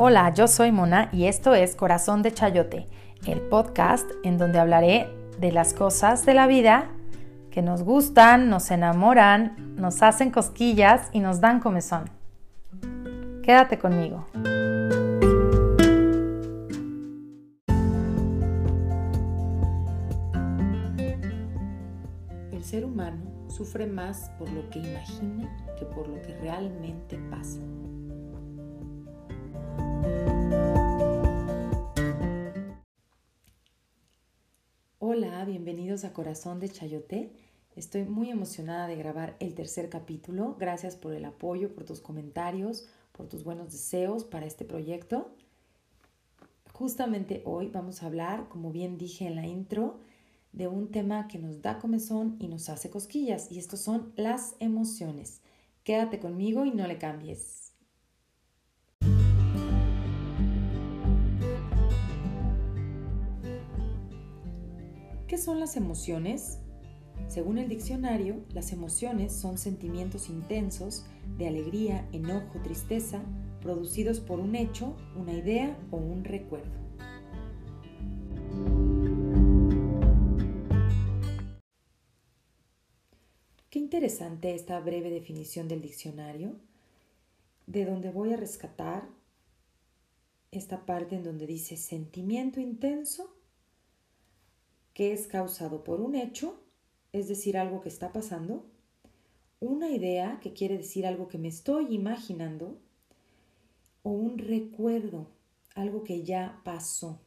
Hola, yo soy Mona y esto es Corazón de Chayote, el podcast en donde hablaré de las cosas de la vida que nos gustan, nos enamoran, nos hacen cosquillas y nos dan comezón. Quédate conmigo. El ser humano sufre más por lo que imagina que por lo que realmente pasa. Bienvenidos a Corazón de Chayote. Estoy muy emocionada de grabar el tercer capítulo. Gracias por el apoyo, por tus comentarios, por tus buenos deseos para este proyecto. Justamente hoy vamos a hablar, como bien dije en la intro, de un tema que nos da comezón y nos hace cosquillas, y estos son las emociones. Quédate conmigo y no le cambies. ¿Qué son las emociones? Según el diccionario, las emociones son sentimientos intensos de alegría, enojo, tristeza, producidos por un hecho, una idea o un recuerdo. Qué interesante esta breve definición del diccionario, de donde voy a rescatar esta parte en donde dice sentimiento intenso que es causado por un hecho, es decir, algo que está pasando, una idea, que quiere decir algo que me estoy imaginando, o un recuerdo, algo que ya pasó.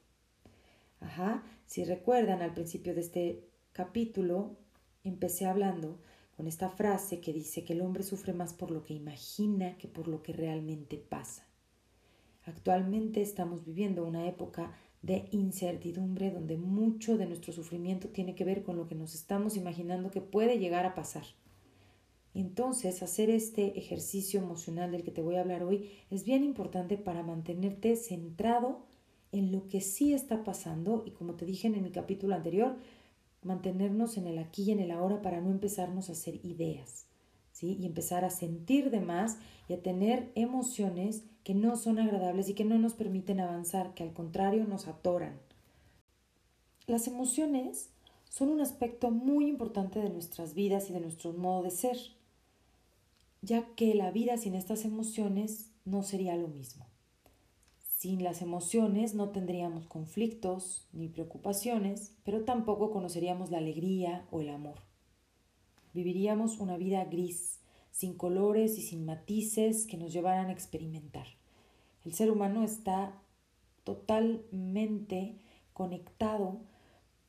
Ajá, si recuerdan al principio de este capítulo, empecé hablando con esta frase que dice que el hombre sufre más por lo que imagina que por lo que realmente pasa. Actualmente estamos viviendo una época de incertidumbre donde mucho de nuestro sufrimiento tiene que ver con lo que nos estamos imaginando que puede llegar a pasar. Entonces, hacer este ejercicio emocional del que te voy a hablar hoy es bien importante para mantenerte centrado en lo que sí está pasando y como te dije en mi capítulo anterior, mantenernos en el aquí y en el ahora para no empezarnos a hacer ideas, ¿sí? Y empezar a sentir de más y a tener emociones que no son agradables y que no nos permiten avanzar, que al contrario nos atoran. Las emociones son un aspecto muy importante de nuestras vidas y de nuestro modo de ser, ya que la vida sin estas emociones no sería lo mismo. Sin las emociones no tendríamos conflictos ni preocupaciones, pero tampoco conoceríamos la alegría o el amor. Viviríamos una vida gris, sin colores y sin matices que nos llevaran a experimentar. El ser humano está totalmente conectado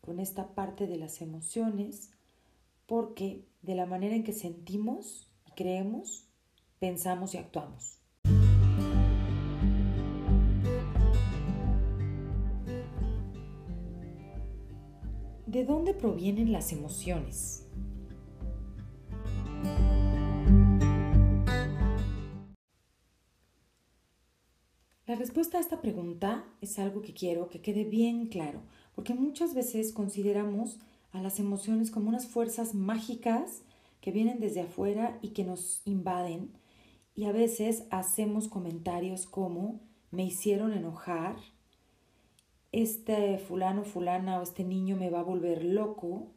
con esta parte de las emociones porque de la manera en que sentimos y creemos, pensamos y actuamos. ¿De dónde provienen las emociones? La respuesta a esta pregunta es algo que quiero que quede bien claro, porque muchas veces consideramos a las emociones como unas fuerzas mágicas que vienen desde afuera y que nos invaden, y a veces hacemos comentarios como me hicieron enojar, este fulano, fulana o este niño me va a volver loco,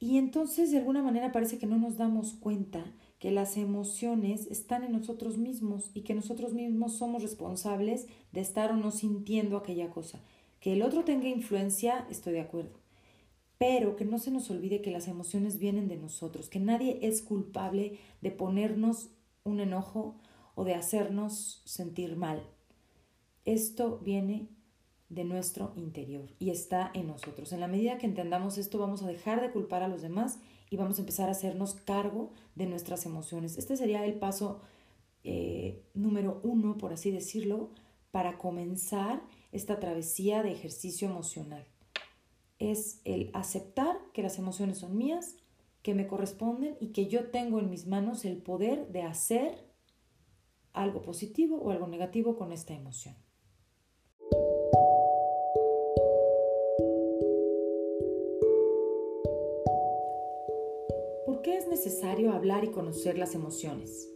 y entonces de alguna manera parece que no nos damos cuenta que las emociones están en nosotros mismos y que nosotros mismos somos responsables de estar o no sintiendo aquella cosa. Que el otro tenga influencia, estoy de acuerdo. Pero que no se nos olvide que las emociones vienen de nosotros, que nadie es culpable de ponernos un enojo o de hacernos sentir mal. Esto viene de nuestro interior y está en nosotros. En la medida que entendamos esto, vamos a dejar de culpar a los demás y vamos a empezar a hacernos cargo de nuestras emociones. Este sería el paso eh, número uno, por así decirlo, para comenzar esta travesía de ejercicio emocional. Es el aceptar que las emociones son mías, que me corresponden y que yo tengo en mis manos el poder de hacer algo positivo o algo negativo con esta emoción. es necesario hablar y conocer las emociones.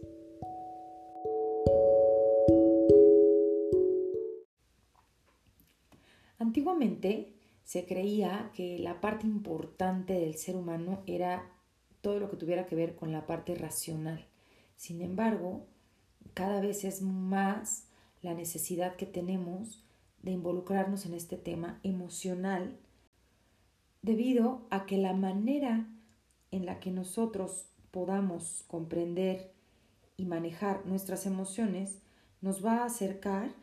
Antiguamente se creía que la parte importante del ser humano era todo lo que tuviera que ver con la parte racional. Sin embargo, cada vez es más la necesidad que tenemos de involucrarnos en este tema emocional debido a que la manera en la que nosotros podamos comprender y manejar nuestras emociones nos va a acercar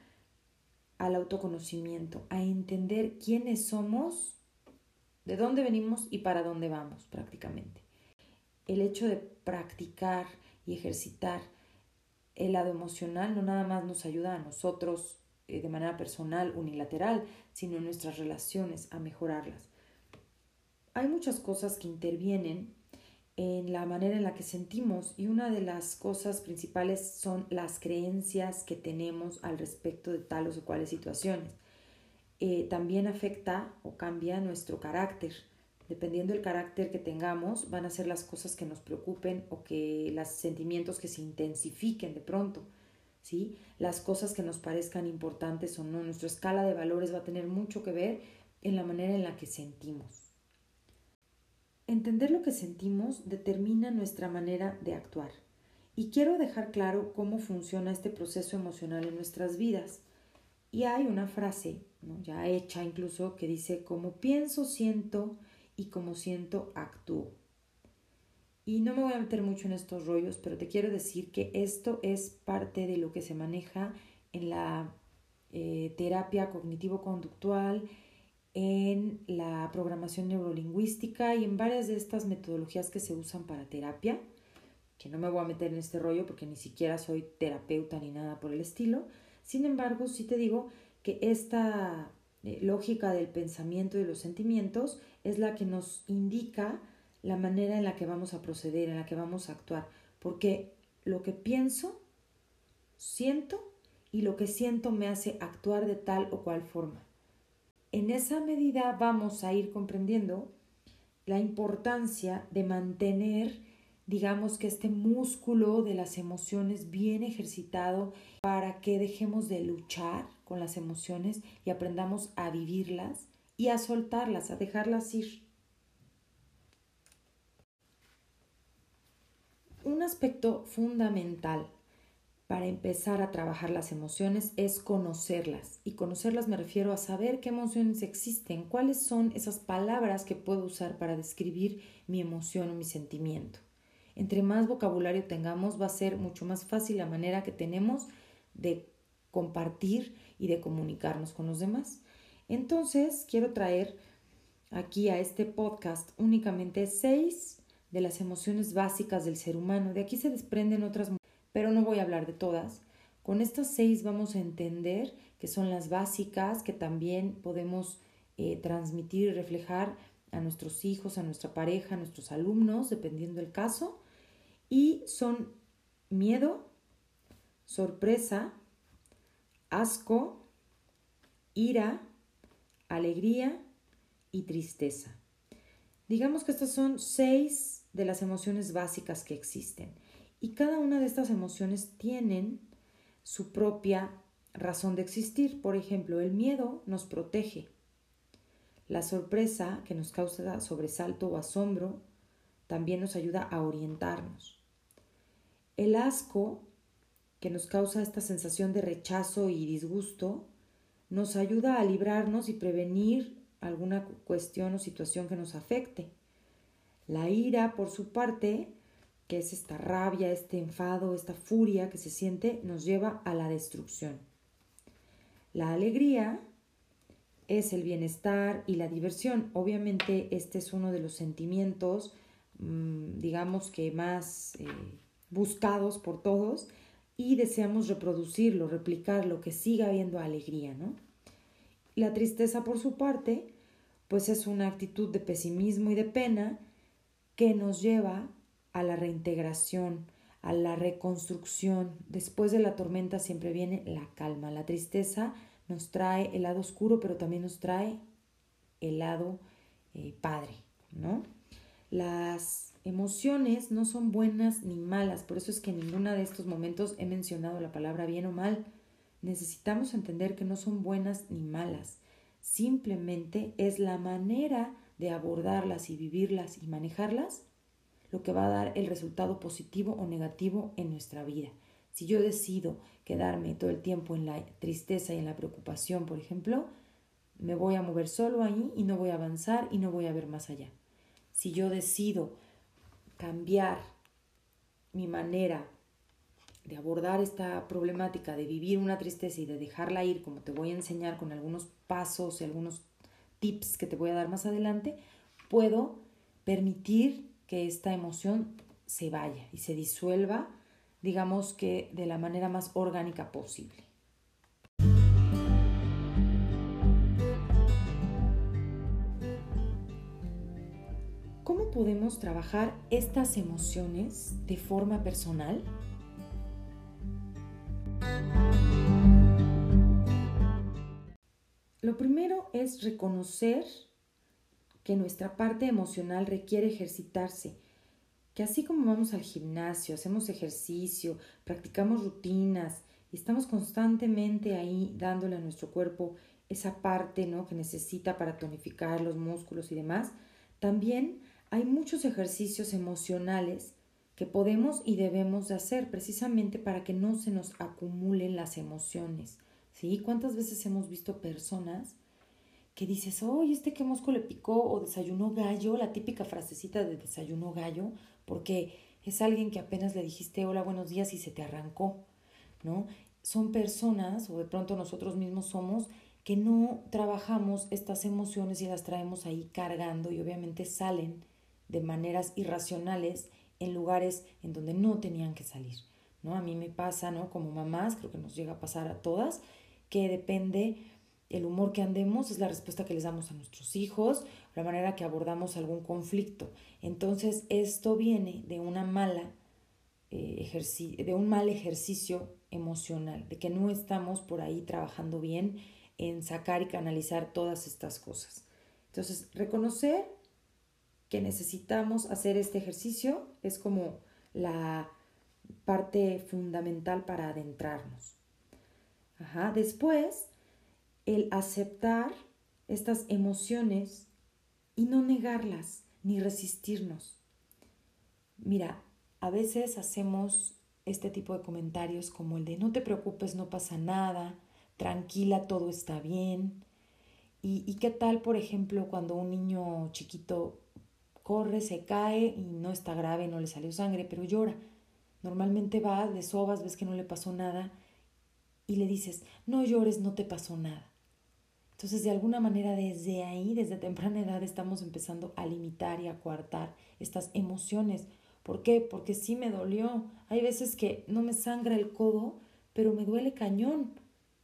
al autoconocimiento, a entender quiénes somos, de dónde venimos y para dónde vamos prácticamente. El hecho de practicar y ejercitar el lado emocional no nada más nos ayuda a nosotros eh, de manera personal, unilateral, sino en nuestras relaciones, a mejorarlas. Hay muchas cosas que intervienen en la manera en la que sentimos y una de las cosas principales son las creencias que tenemos al respecto de tales o cuales situaciones. Eh, también afecta o cambia nuestro carácter. Dependiendo del carácter que tengamos, van a ser las cosas que nos preocupen o que los sentimientos que se intensifiquen de pronto. ¿sí? Las cosas que nos parezcan importantes o no. Nuestra escala de valores va a tener mucho que ver en la manera en la que sentimos. Entender lo que sentimos determina nuestra manera de actuar. Y quiero dejar claro cómo funciona este proceso emocional en nuestras vidas. Y hay una frase, ya hecha incluso, que dice, como pienso, siento y como siento, actúo. Y no me voy a meter mucho en estos rollos, pero te quiero decir que esto es parte de lo que se maneja en la eh, terapia cognitivo-conductual, en la programación neurolingüística y en varias de estas metodologías que se usan para terapia, que no me voy a meter en este rollo porque ni siquiera soy terapeuta ni nada por el estilo. Sin embargo, sí te digo que esta eh, lógica del pensamiento y de los sentimientos es la que nos indica la manera en la que vamos a proceder, en la que vamos a actuar, porque lo que pienso, siento y lo que siento me hace actuar de tal o cual forma en esa medida vamos a ir comprendiendo la importancia de mantener, digamos que este músculo de las emociones bien ejercitado para que dejemos de luchar con las emociones y aprendamos a vivirlas y a soltarlas, a dejarlas ir. Un aspecto fundamental para empezar a trabajar las emociones es conocerlas. Y conocerlas me refiero a saber qué emociones existen, cuáles son esas palabras que puedo usar para describir mi emoción o mi sentimiento. Entre más vocabulario tengamos, va a ser mucho más fácil la manera que tenemos de compartir y de comunicarnos con los demás. Entonces, quiero traer aquí a este podcast únicamente seis de las emociones básicas del ser humano. De aquí se desprenden otras pero no voy a hablar de todas. Con estas seis vamos a entender que son las básicas que también podemos eh, transmitir y reflejar a nuestros hijos, a nuestra pareja, a nuestros alumnos, dependiendo del caso. Y son miedo, sorpresa, asco, ira, alegría y tristeza. Digamos que estas son seis de las emociones básicas que existen. Y cada una de estas emociones tienen su propia razón de existir. Por ejemplo, el miedo nos protege. La sorpresa, que nos causa sobresalto o asombro, también nos ayuda a orientarnos. El asco, que nos causa esta sensación de rechazo y disgusto, nos ayuda a librarnos y prevenir alguna cuestión o situación que nos afecte. La ira, por su parte, que es esta rabia, este enfado, esta furia que se siente, nos lleva a la destrucción. La alegría es el bienestar y la diversión. Obviamente este es uno de los sentimientos, mm, digamos que más eh, buscados por todos y deseamos reproducirlo, replicarlo, que siga habiendo alegría, ¿no? La tristeza, por su parte, pues es una actitud de pesimismo y de pena que nos lleva a la reintegración, a la reconstrucción. Después de la tormenta siempre viene la calma. La tristeza nos trae el lado oscuro, pero también nos trae el lado eh, padre, ¿no? Las emociones no son buenas ni malas, por eso es que en ninguna de estos momentos he mencionado la palabra bien o mal. Necesitamos entender que no son buenas ni malas, simplemente es la manera de abordarlas y vivirlas y manejarlas lo que va a dar el resultado positivo o negativo en nuestra vida. Si yo decido quedarme todo el tiempo en la tristeza y en la preocupación, por ejemplo, me voy a mover solo ahí y no voy a avanzar y no voy a ver más allá. Si yo decido cambiar mi manera de abordar esta problemática, de vivir una tristeza y de dejarla ir, como te voy a enseñar con algunos pasos y algunos tips que te voy a dar más adelante, puedo permitir que esta emoción se vaya y se disuelva, digamos que de la manera más orgánica posible. ¿Cómo podemos trabajar estas emociones de forma personal? Lo primero es reconocer que nuestra parte emocional requiere ejercitarse, que así como vamos al gimnasio, hacemos ejercicio, practicamos rutinas y estamos constantemente ahí dándole a nuestro cuerpo esa parte ¿no? que necesita para tonificar los músculos y demás, también hay muchos ejercicios emocionales que podemos y debemos de hacer precisamente para que no se nos acumulen las emociones. ¿Sí? ¿Cuántas veces hemos visto personas que dices, oye, este que mosco le picó o desayunó gallo, la típica frasecita de desayuno gallo, porque es alguien que apenas le dijiste hola, buenos días y se te arrancó, ¿no? Son personas, o de pronto nosotros mismos somos, que no trabajamos estas emociones y las traemos ahí cargando y obviamente salen de maneras irracionales en lugares en donde no tenían que salir, ¿no? A mí me pasa, ¿no? Como mamás, creo que nos llega a pasar a todas, que depende el humor que andemos es la respuesta que les damos a nuestros hijos, la manera que abordamos algún conflicto. Entonces, esto viene de una mala eh, de un mal ejercicio emocional, de que no estamos por ahí trabajando bien en sacar y canalizar todas estas cosas. Entonces, reconocer que necesitamos hacer este ejercicio es como la parte fundamental para adentrarnos. Ajá. Después, el aceptar estas emociones y no negarlas ni resistirnos. Mira, a veces hacemos este tipo de comentarios como el de no te preocupes, no pasa nada, tranquila, todo está bien. ¿Y, y qué tal, por ejemplo, cuando un niño chiquito corre, se cae y no está grave, no le salió sangre, pero llora? Normalmente va, de sobas, ves que no le pasó nada y le dices, no llores, no te pasó nada. Entonces, de alguna manera, desde ahí, desde temprana edad, estamos empezando a limitar y a coartar estas emociones. ¿Por qué? Porque sí me dolió. Hay veces que no me sangra el codo, pero me duele cañón.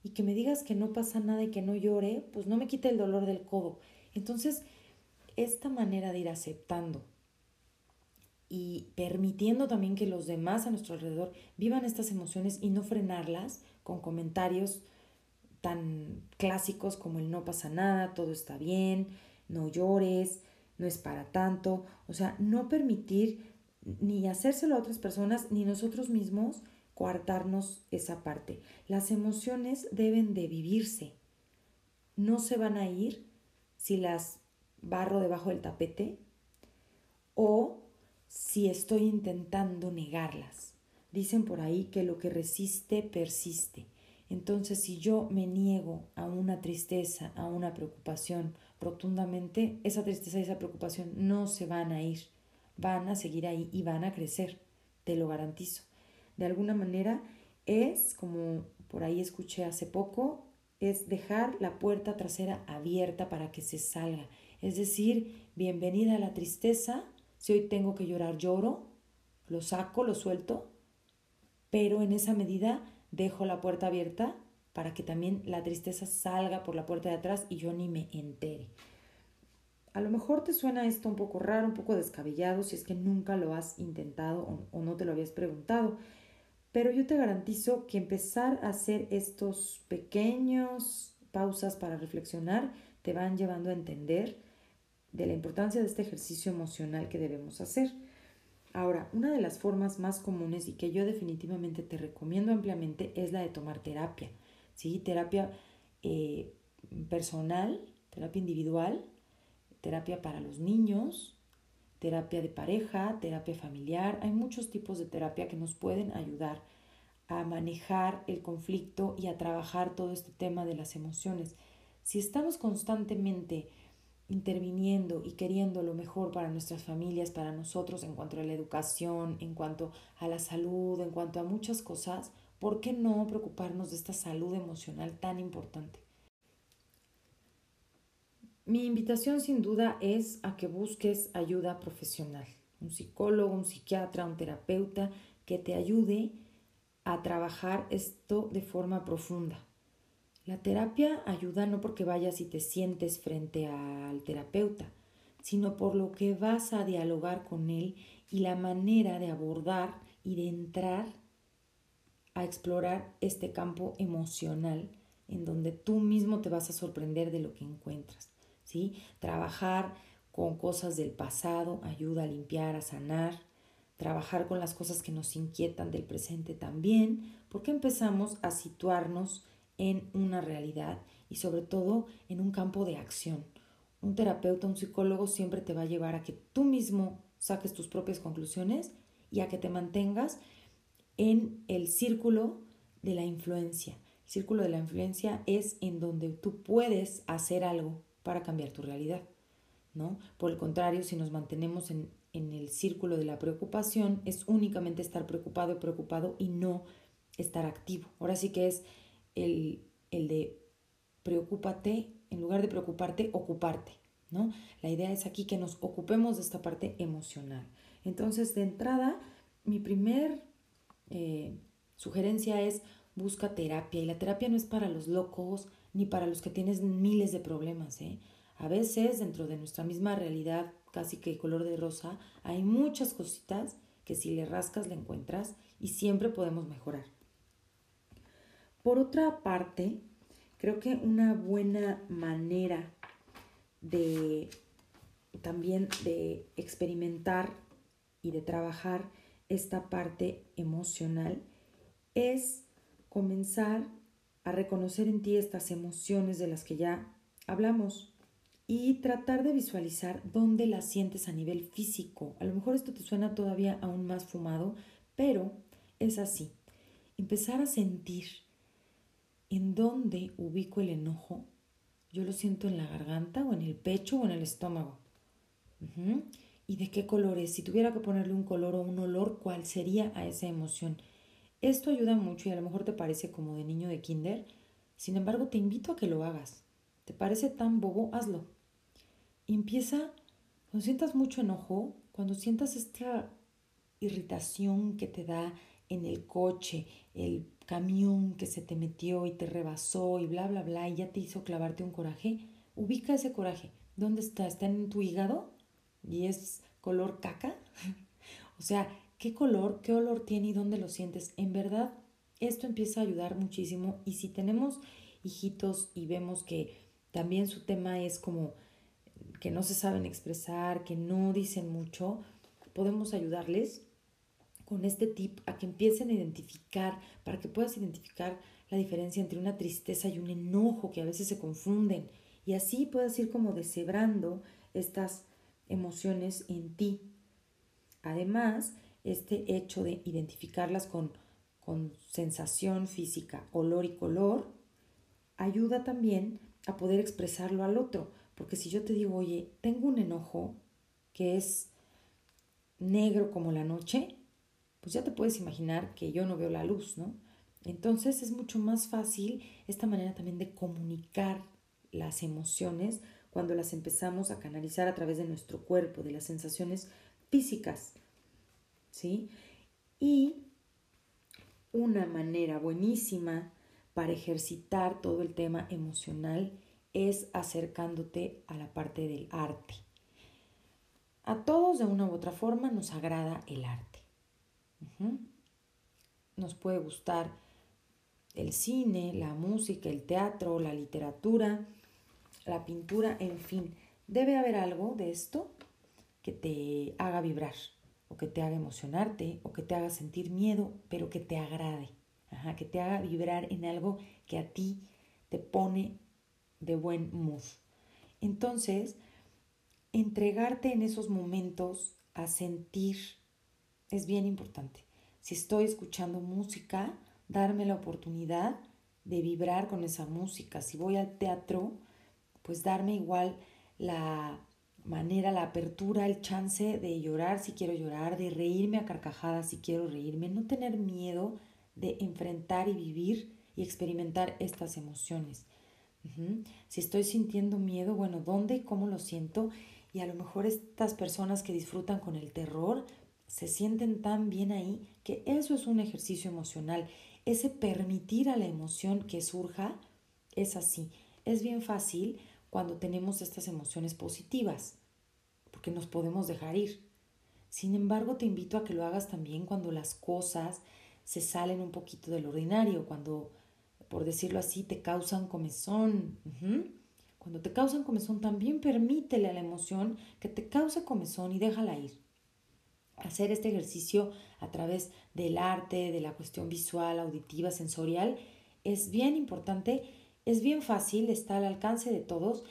Y que me digas que no pasa nada y que no llore, pues no me quita el dolor del codo. Entonces, esta manera de ir aceptando y permitiendo también que los demás a nuestro alrededor vivan estas emociones y no frenarlas con comentarios tan clásicos como el no pasa nada, todo está bien, no llores, no es para tanto, o sea, no permitir ni hacérselo a otras personas ni nosotros mismos coartarnos esa parte. Las emociones deben de vivirse, no se van a ir si las barro debajo del tapete o si estoy intentando negarlas. Dicen por ahí que lo que resiste persiste. Entonces, si yo me niego a una tristeza, a una preocupación rotundamente, esa tristeza y esa preocupación no se van a ir, van a seguir ahí y van a crecer, te lo garantizo. De alguna manera es, como por ahí escuché hace poco, es dejar la puerta trasera abierta para que se salga. Es decir, bienvenida a la tristeza, si hoy tengo que llorar, lloro, lo saco, lo suelto, pero en esa medida dejo la puerta abierta para que también la tristeza salga por la puerta de atrás y yo ni me entere. A lo mejor te suena esto un poco raro, un poco descabellado si es que nunca lo has intentado o, no te lo habías preguntado, pero yo te garantizo que empezar a hacer estos pequeños pausas para reflexionar te van llevando a entender de la importancia de este ejercicio emocional que debemos hacer. Ahora, una de las formas más comunes y que yo definitivamente te recomiendo ampliamente es la de tomar terapia. ¿sí? Terapia eh, personal, terapia individual, terapia para los niños, terapia de pareja, terapia familiar. Hay muchos tipos de terapia que nos pueden ayudar a manejar el conflicto y a trabajar todo este tema de las emociones. Si estamos constantemente interviniendo y queriendo lo mejor para nuestras familias, para nosotros en cuanto a la educación, en cuanto a la salud, en cuanto a muchas cosas, ¿por qué no preocuparnos de esta salud emocional tan importante? Mi invitación sin duda es a que busques ayuda profesional, un psicólogo, un psiquiatra, un terapeuta que te ayude a trabajar esto de forma profunda. La terapia ayuda no porque vayas y te sientes frente al terapeuta, sino por lo que vas a dialogar con él y la manera de abordar y de entrar a explorar este campo emocional en donde tú mismo te vas a sorprender de lo que encuentras. ¿sí? Trabajar con cosas del pasado ayuda a limpiar, a sanar, trabajar con las cosas que nos inquietan del presente también, porque empezamos a situarnos en una realidad y sobre todo en un campo de acción. Un terapeuta, un psicólogo siempre te va a llevar a que tú mismo saques tus propias conclusiones y a que te mantengas en el círculo de la influencia. El círculo de la influencia es en donde tú puedes hacer algo para cambiar tu realidad, ¿no? Por el contrario, si nos mantenemos en, en el círculo de la preocupación, es únicamente estar preocupado y preocupado y no estar activo. Ahora sí que es el, el de preocúpate, en lugar de preocuparte, ocuparte, ¿no? La idea es aquí que nos ocupemos de esta parte emocional. Entonces, de entrada, mi primer eh, sugerencia es busca terapia. Y la terapia no es para los locos ni para los que tienen miles de problemas. ¿eh? A veces, dentro de nuestra misma realidad, casi que color de rosa, hay muchas cositas que si le rascas le encuentras y siempre podemos mejorar. Por otra parte, creo que una buena manera de también de experimentar y de trabajar esta parte emocional es comenzar a reconocer en ti estas emociones de las que ya hablamos y tratar de visualizar dónde las sientes a nivel físico. A lo mejor esto te suena todavía aún más fumado, pero es así. Empezar a sentir ¿En dónde ubico el enojo? Yo lo siento en la garganta o en el pecho o en el estómago. ¿Y de qué color es? Si tuviera que ponerle un color o un olor, ¿cuál sería a esa emoción? Esto ayuda mucho y a lo mejor te parece como de niño de kinder. Sin embargo, te invito a que lo hagas. ¿Te parece tan bobo? Hazlo. empieza, cuando sientas mucho enojo, cuando sientas esta irritación que te da en el coche, el camión que se te metió y te rebasó y bla, bla, bla, y ya te hizo clavarte un coraje, ubica ese coraje. ¿Dónde está? ¿Está en tu hígado? ¿Y es color caca? o sea, ¿qué color, qué olor tiene y dónde lo sientes? En verdad, esto empieza a ayudar muchísimo y si tenemos hijitos y vemos que también su tema es como que no se saben expresar, que no dicen mucho, podemos ayudarles con este tip a que empiecen a identificar, para que puedas identificar la diferencia entre una tristeza y un enojo que a veces se confunden y así puedas ir como deshebrando estas emociones en ti. Además, este hecho de identificarlas con, con sensación física, olor y color, ayuda también a poder expresarlo al otro. Porque si yo te digo, oye, tengo un enojo que es negro como la noche, pues ya te puedes imaginar que yo no veo la luz, ¿no? Entonces es mucho más fácil esta manera también de comunicar las emociones cuando las empezamos a canalizar a través de nuestro cuerpo, de las sensaciones físicas, ¿sí? Y una manera buenísima para ejercitar todo el tema emocional es acercándote a la parte del arte. A todos de una u otra forma nos agrada el arte. Nos puede gustar el cine, la música, el teatro, la literatura, la pintura, en fin. Debe haber algo de esto que te haga vibrar, o que te haga emocionarte, o que te haga sentir miedo, pero que te agrade, que te haga vibrar en algo que a ti te pone de buen mood. Entonces, entregarte en esos momentos a sentir es bien importante. Si estoy escuchando música, darme la oportunidad de vibrar con esa música. Si voy al teatro, pues darme igual la manera, la apertura, el chance de llorar si quiero llorar, de reírme a carcajadas si quiero reírme, no tener miedo de enfrentar y vivir y experimentar estas emociones. Si estoy sintiendo miedo, bueno, ¿dónde y cómo lo siento? Y a lo mejor estas personas que disfrutan con el terror se sienten tan bien ahí que eso es un ejercicio emocional. Ese permitir a la emoción que surja es así. Es bien fácil cuando tenemos estas emociones positivas, porque nos podemos dejar ir. Sin embargo, te invito a que lo hagas también cuando las cosas se salen un poquito del ordinario, cuando, por decirlo así, te causan comezón. Cuando te causan comezón, también permítele a la emoción que te cause comezón y déjala ir. Hacer este ejercicio a través del arte, de la cuestión visual, auditiva, sensorial, es bien importante, es bien fácil, está al alcance de todos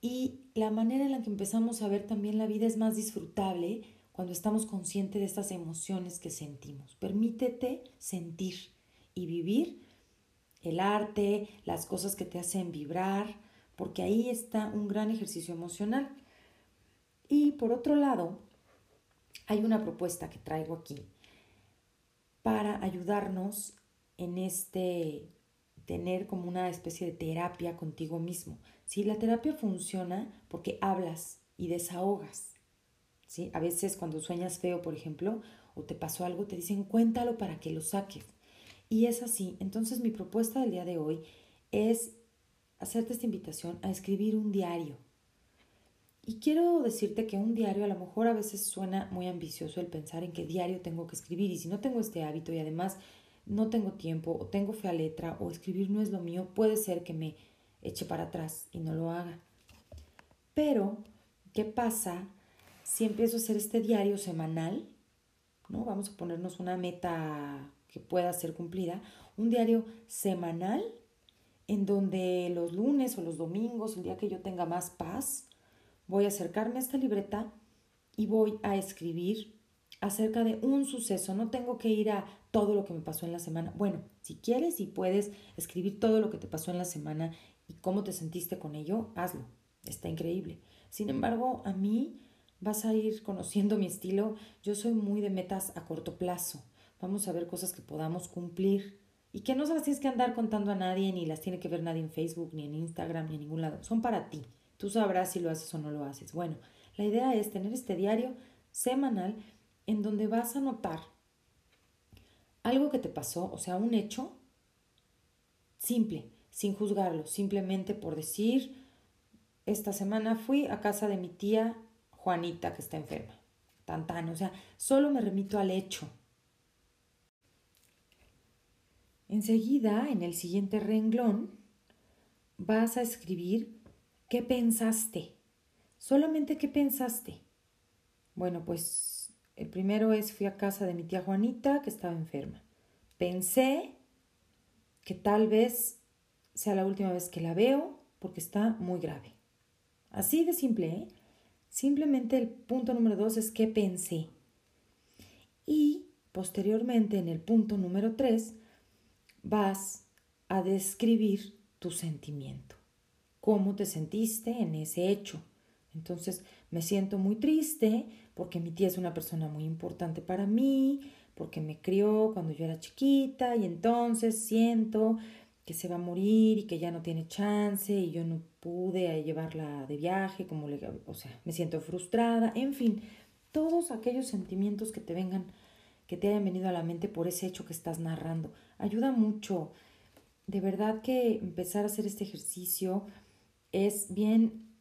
y la manera en la que empezamos a ver también la vida es más disfrutable cuando estamos conscientes de estas emociones que sentimos. Permítete sentir y vivir el arte, las cosas que te hacen vibrar, porque ahí está un gran ejercicio emocional. Y por otro lado, hay una propuesta que traigo aquí para ayudarnos en este tener como una especie de terapia contigo mismo. Si la terapia funciona porque hablas y desahogas. ¿sí? A veces cuando sueñas feo, por ejemplo, o te pasó algo, te dicen cuéntalo para que lo saques. Y es así. Entonces mi propuesta del día de hoy es hacerte esta invitación a escribir un diario. Y quiero decirte que un diario a lo mejor a veces suena muy ambicioso el pensar en qué diario tengo que escribir y si no tengo este hábito y además no tengo tiempo o tengo fea letra o escribir no es lo mío, puede ser que me eche para atrás y no lo haga. Pero, ¿qué pasa si empiezo a hacer este diario semanal? ¿No? Vamos a ponernos una meta que pueda ser cumplida, un diario semanal en donde los lunes o los domingos, el día que yo tenga más paz, voy a acercarme a esta libreta y voy a escribir acerca de un suceso. No tengo que ir a todo lo que me pasó en la semana. Bueno, si quieres y puedes escribir todo lo que te pasó en la semana y cómo te sentiste con ello, hazlo. Está increíble. Sin embargo, a mí vas a ir conociendo mi estilo. Yo soy muy de metas a corto plazo. Vamos a ver cosas que podamos cumplir y que no se las tienes que andar contando a nadie, ni las tiene que ver nadie en Facebook, ni en Instagram, ni en ningún lado. Son para ti. Tú sabrás si lo haces o no lo haces. Bueno, la idea es tener este diario semanal en donde vas a notar algo que te pasó, o sea, un hecho simple, sin juzgarlo, simplemente por decir, esta semana fui a casa de mi tía Juanita que está enferma. Tan o sea, solo me remito al hecho. Enseguida, en el siguiente renglón, vas a escribir qué pensaste. Solamente qué pensaste. Bueno, pues el primero es fui a casa de mi tía Juanita que estaba enferma. Pensé que tal vez sea la última vez que la veo porque está muy grave. Así de simple, ¿eh? Simplemente el punto número dos es qué pensé. Y posteriormente en el punto número tres vas a describir tu sentimiento. ¿Cómo te sentiste en ese hecho? Entonces, me siento muy triste porque mi tía es una persona muy importante para mí, porque me crió cuando yo era chiquita y entonces siento que se va a morir y que ya no tiene chance y yo no pude llevarla de viaje, como o sea, me siento frustrada, en fin, todos aquellos sentimientos que te vengan, que te hayan venido a la mente por ese hecho que estás narrando, ayuda mucho. De verdad que empezar a hacer este ejercicio es bien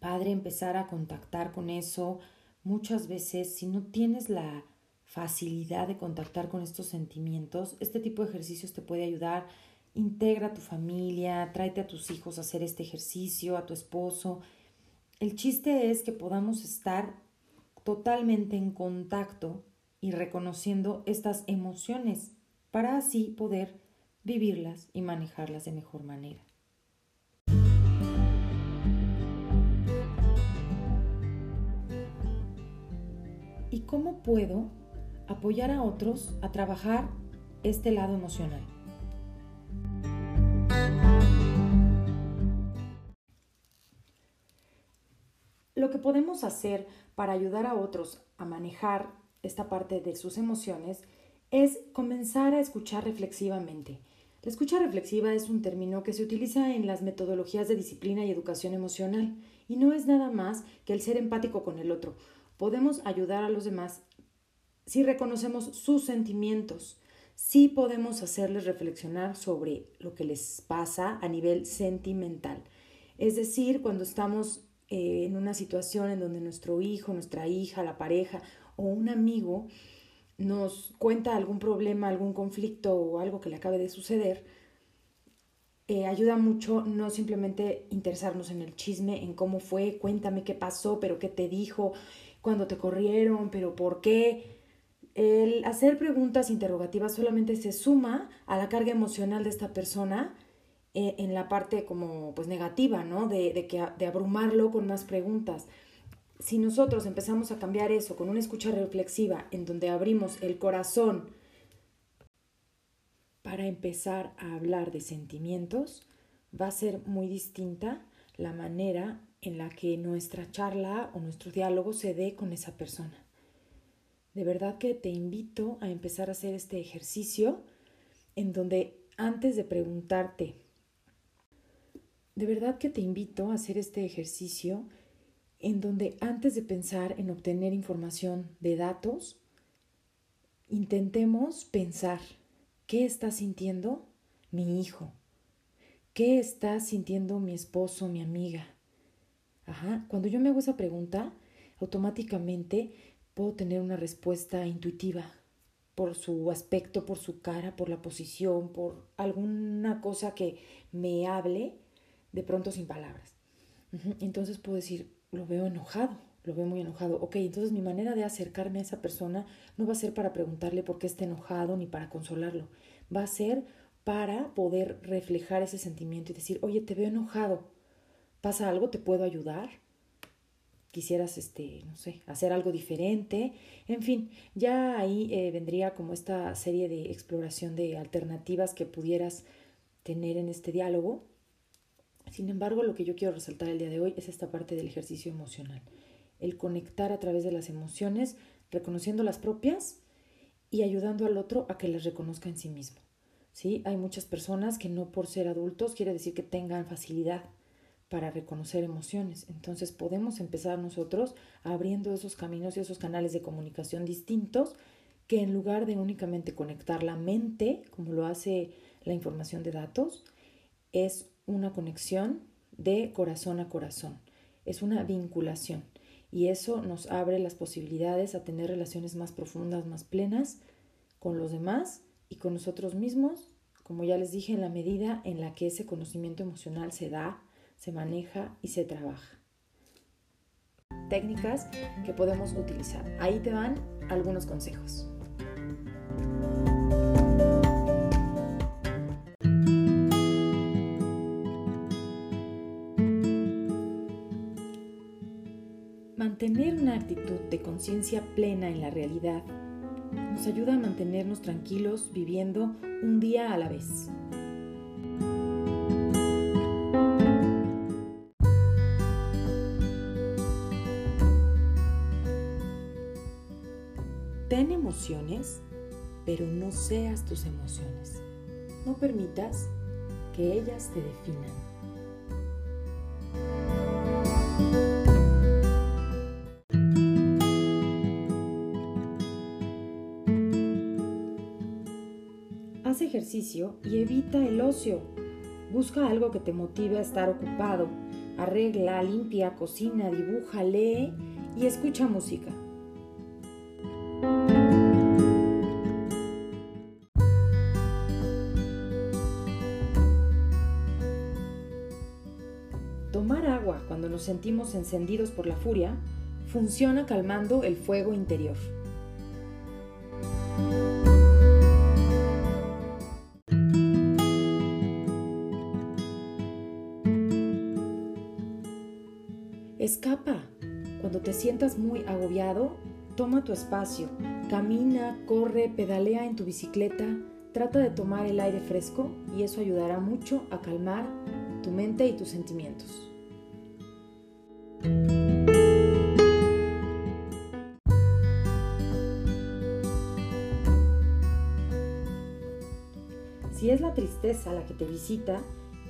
padre empezar a contactar con eso. Muchas veces, si no tienes la facilidad de contactar con estos sentimientos, este tipo de ejercicios te puede ayudar. Integra a tu familia, tráete a tus hijos a hacer este ejercicio, a tu esposo. El chiste es que podamos estar totalmente en contacto y reconociendo estas emociones para así poder vivirlas y manejarlas de mejor manera. Cómo puedo apoyar a otros a trabajar este lado emocional. Lo que podemos hacer para ayudar a otros a manejar esta parte de sus emociones es comenzar a escuchar reflexivamente. La escucha reflexiva es un término que se utiliza en las metodologías de disciplina y educación emocional y no es nada más que el ser empático con el otro. Podemos ayudar a los demás si reconocemos sus sentimientos, si podemos hacerles reflexionar sobre lo que les pasa a nivel sentimental. Es decir, cuando estamos eh, en una situación en donde nuestro hijo, nuestra hija, la pareja o un amigo nos cuenta algún problema, algún conflicto o algo que le acabe de suceder, eh, ayuda mucho no simplemente interesarnos en el chisme, en cómo fue, cuéntame qué pasó, pero qué te dijo, cuándo te corrieron, pero por qué. El hacer preguntas interrogativas solamente se suma a la carga emocional de esta persona eh, en la parte como pues negativa, ¿no? De, de, que, de abrumarlo con más preguntas si nosotros empezamos a cambiar eso con una escucha reflexiva en donde abrimos el corazón para empezar a hablar de sentimientos, va a ser muy distinta la manera en la que nuestra charla o nuestro diálogo se dé con esa persona. De verdad que te invito a empezar a hacer este ejercicio en donde antes de preguntarte, de verdad que te invito a hacer este ejercicio en donde antes de pensar en obtener información de datos, intentemos pensar qué está sintiendo mi hijo, qué está sintiendo mi esposo, mi amiga. Ajá, cuando yo me hago esa pregunta, automáticamente puedo tener una respuesta intuitiva por su aspecto, por su cara, por la posición, por alguna cosa que me hable de pronto sin palabras. Entonces puedo decir, lo veo enojado, lo veo muy enojado. Ok, entonces mi manera de acercarme a esa persona no va a ser para preguntarle por qué está enojado ni para consolarlo. Va a ser para poder reflejar ese sentimiento y decir, oye, te veo enojado. ¿Pasa algo? ¿Te puedo ayudar? quisieras, este, no sé, hacer algo diferente. En fin, ya ahí eh, vendría como esta serie de exploración de alternativas que pudieras tener en este diálogo sin embargo, lo que yo quiero resaltar el día de hoy es esta parte del ejercicio emocional, el conectar a través de las emociones, reconociendo las propias y ayudando al otro a que las reconozca en sí mismo. ¿Sí? Hay muchas personas que no por ser adultos quiere decir que tengan facilidad para reconocer emociones. Entonces podemos empezar nosotros abriendo esos caminos y esos canales de comunicación distintos que en lugar de únicamente conectar la mente, como lo hace la información de datos, es una conexión de corazón a corazón, es una vinculación y eso nos abre las posibilidades a tener relaciones más profundas, más plenas con los demás y con nosotros mismos, como ya les dije, en la medida en la que ese conocimiento emocional se da, se maneja y se trabaja. Técnicas que podemos utilizar. Ahí te van algunos consejos. Mantener una actitud de conciencia plena en la realidad nos ayuda a mantenernos tranquilos viviendo un día a la vez. Emociones, pero no seas tus emociones. No permitas que ellas te definan. ejercicio y evita el ocio. Busca algo que te motive a estar ocupado. Arregla, limpia, cocina, dibuja, lee y escucha música. Sentimos encendidos por la furia funciona calmando el fuego interior. Escapa. Cuando te sientas muy agobiado, toma tu espacio, camina, corre, pedalea en tu bicicleta, trata de tomar el aire fresco y eso ayudará mucho a calmar tu mente y tus sentimientos. Si es la tristeza la que te visita,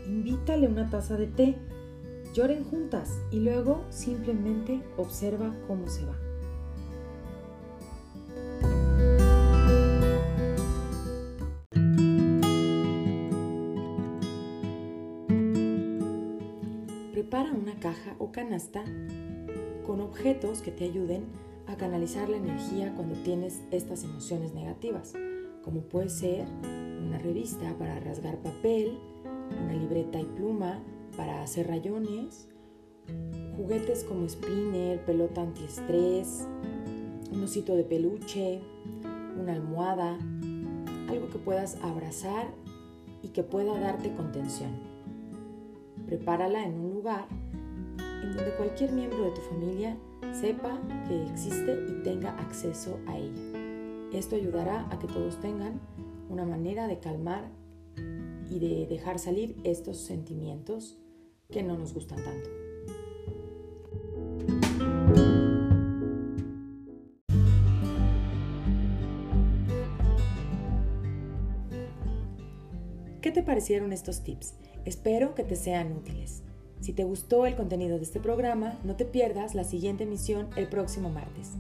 invítale una taza de té, lloren juntas y luego simplemente observa cómo se va. Prepara una caja o canasta con objetos que te ayuden a canalizar la energía cuando tienes estas emociones negativas, como puede ser una revista para rasgar papel, una libreta y pluma para hacer rayones, juguetes como spinner, pelota antiestrés, un osito de peluche, una almohada, algo que puedas abrazar y que pueda darte contención. Prepárala en un lugar en donde cualquier miembro de tu familia sepa que existe y tenga acceso a ella. Esto ayudará a que todos tengan una manera de calmar y de dejar salir estos sentimientos que no nos gustan tanto. ¿Qué te parecieron estos tips? Espero que te sean útiles. Si te gustó el contenido de este programa, no te pierdas la siguiente emisión el próximo martes.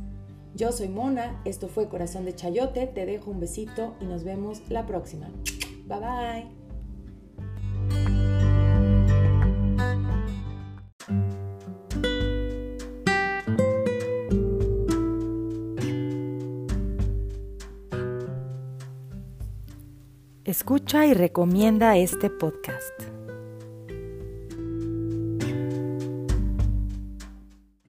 Yo soy Mona, esto fue Corazón de Chayote, te dejo un besito y nos vemos la próxima. Bye bye. Escucha y recomienda este podcast.